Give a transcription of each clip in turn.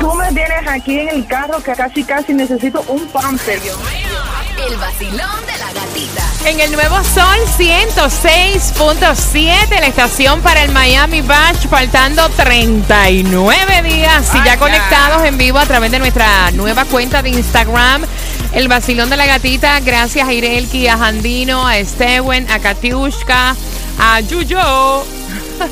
Tú me tienes aquí en el carro que casi casi necesito un pamper. El vacilón de la gatita. En el nuevo Sol 106.7, la estación para el Miami Batch, faltando 39 días. Y ya conectados en vivo a través de nuestra nueva cuenta de Instagram, el vacilón de la gatita. Gracias a Irelki, a Jandino, a Stewen, a Katiushka, a Yuyo.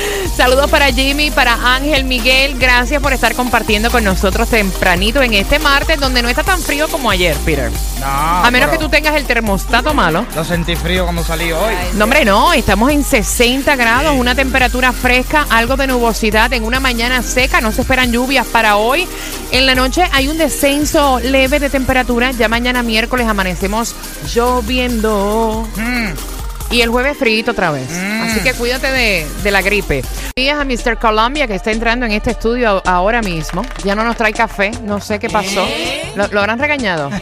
Saludos para Jimmy, para Ángel Miguel. Gracias por estar compartiendo con nosotros tempranito en este martes, donde no está tan frío como ayer, Peter. No, A menos que tú tengas el termostato malo. Lo sentí frío cuando salí hoy. No, hombre, no, estamos en 60 grados, una temperatura fresca, algo de nubosidad en una mañana seca, no se esperan lluvias para hoy. En la noche hay un descenso leve de temperatura, ya mañana miércoles amanecemos lloviendo. Mm, Y el jueves frito otra vez. Así que cuídate de, de la gripe. Días a Mr. Columbia que está entrando en este estudio ahora mismo. Ya no nos trae café. No sé qué pasó. ¿Lo, lo habrán regañado?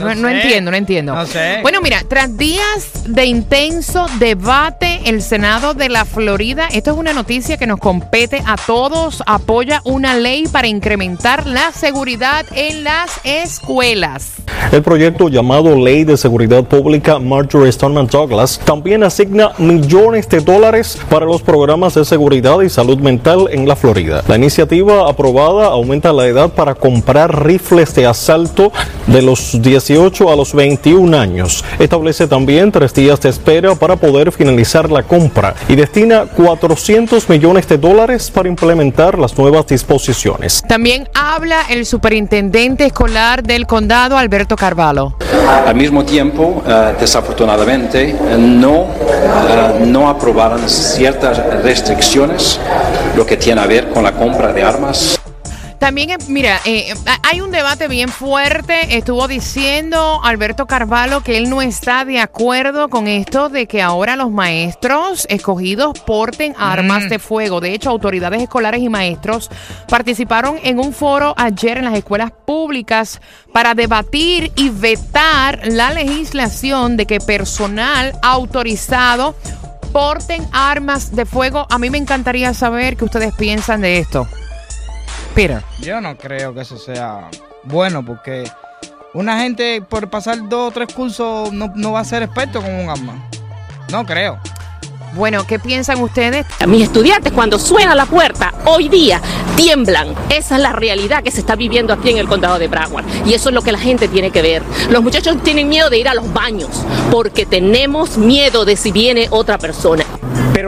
No, entiendo, no entiendo. No sé. Bueno, mira, tras días de intenso debate, el Senado de la Florida, esto es una noticia que nos compete a todos, apoya una ley para incrementar la seguridad en las escuelas. El proyecto llamado Ley de Seguridad Pública Marjorie Stoneman Douglas también asigna millones de dólares para los programas de seguridad y salud mental en la Florida. La iniciativa aprobada aumenta la edad para comprar rifles de asalto de los 18 a los 21 años. Establece también tres días de espera para poder finalizar la compra y destina 400 millones de dólares para implementar las nuevas disposiciones. También habla el superintendente escolar del condado, Alberto Carvalho. Al mismo tiempo, eh, desafortunadamente, no, eh, no aprobaron ciertas restricciones, lo que tiene a ver con la compra de armas. También, eh, mira, eh, hay un debate bien fuerte. Estuvo diciendo Alberto Carvalho que él no está de acuerdo con esto de que ahora los maestros escogidos porten armas de fuego. De hecho, autoridades escolares y maestros participaron en un foro ayer en las escuelas públicas para debatir y vetar la legislación de que personal autorizado porten armas de fuego. A mí me encantaría saber qué ustedes piensan de esto. Peter. Yo no creo que eso sea bueno porque una gente por pasar dos o tres cursos no, no va a ser experto con un arma. No creo. Bueno, ¿qué piensan ustedes? Mis estudiantes cuando suena la puerta hoy día tiemblan. Esa es la realidad que se está viviendo aquí en el condado de Broward. Y eso es lo que la gente tiene que ver. Los muchachos tienen miedo de ir a los baños porque tenemos miedo de si viene otra persona.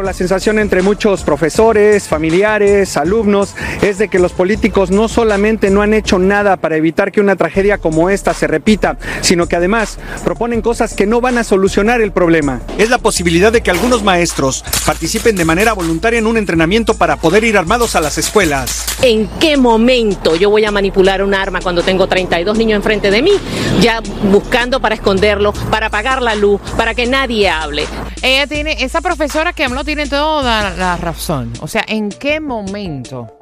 Pero la sensación entre muchos profesores, familiares, alumnos es de que los políticos no solamente no han hecho nada para evitar que una tragedia como esta se repita, sino que además proponen cosas que no van a solucionar el problema. es la posibilidad de que algunos maestros participen de manera voluntaria en un entrenamiento para poder ir armados a las escuelas. ¿En qué momento yo voy a manipular un arma cuando tengo 32 niños enfrente de mí? Ya buscando para esconderlo, para apagar la luz, para que nadie hable. Ella tiene, esa profesora que habló tiene toda la razón. O sea, ¿en qué momento?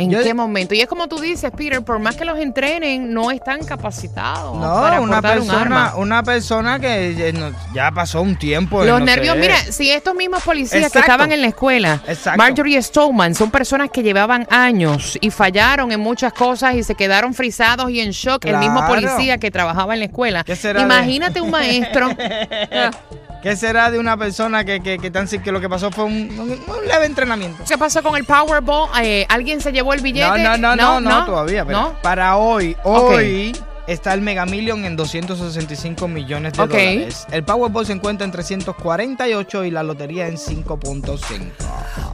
¿En Yo- qué momento? Y es como tú dices, Peter, por más que los entrenen, no están capacitados No, para una portar un persona, una persona que ya, no- ya pasó un tiempo. Los no nervios, sé. mira, si estos mismos policías que Exacto. estaban en la escuela, Exacto. Marjorie Stoneman, son personas que llevaban años y fallaron en muchas cosas y se quedaron frisados y en shock. El mismo Claro. policía que trabajaba en la escuela. ¿Qué será de- Imagínate un maestro. ¿Qué será de una persona que, que, que, tan, que lo que pasó fue un, un- un leve entrenamiento? ¿Qué pasó con el Powerball? Eh, ¿Alguien se llevó el billete? No, no, no, no, no, todavía. pero ¿No? Para hoy, hoy está el Mega Million en 265 millones de dólares. El Powerball se encuentra en 348 y la lotería en 5.5.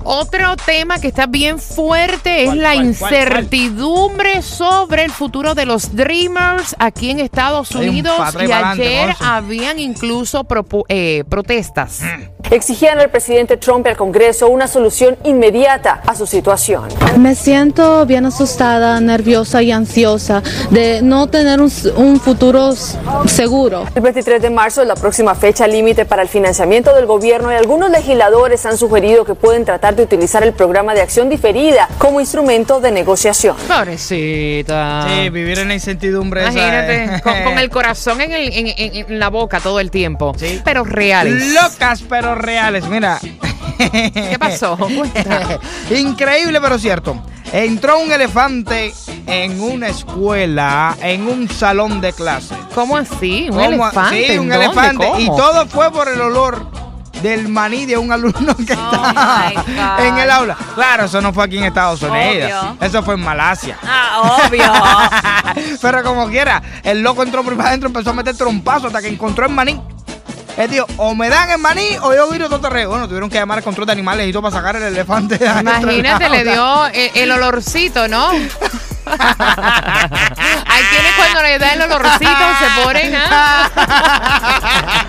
Otro tema que está bien fuerte es ¿Cuál, la cuál, cuál, incertidumbre sobre el futuro de los Dreamers aquí en Estados un Unidos. Y ayer habían incluso eh, protestas. Mm. Exigían al presidente Trump y al Congreso una solución inmediata a su situación. Me siento bien asustada, nerviosa y ansiosa de no tener un, un futuro seguro. El 23 de marzo es la próxima fecha límite para el financiamiento del gobierno y algunos legisladores han sugerido que pueden tratar de utilizar el programa de acción diferida como instrumento de negociación. Pobrecita. Sí, vivir en la incertidumbre. esa, Imagínate, eh. con, con el corazón en, el- en- en- en la boca todo el tiempo. Pero reales. Locas pero reales. Mira. ¿Qué pasó? Increíble pero cierto. Entró un elefante en una escuela, en un salón de clase. ¿Cómo así? ¿Un ¿Cómo? elefante? Sí, ¿En un dónde? elefante. Y todo fue por el olor del maní de un alumno que God. en el aula. Claro, eso no fue aquí en Estados Unidos. Obvio. Eso fue en Malasia. Ah, obvio. Pero como quiera, el loco entró por adentro, empezó a meter trompazo hasta que encontró el maní. Él dijo, o me dan el maní o yo viro todo terreno. Bueno, tuvieron que llamar al control de animales y todo para sacar el elefante. de Imagínate, le dio el, el olorcito, ¿no? Hay quienes cuando le da el olorcito se ponen. ¿ah?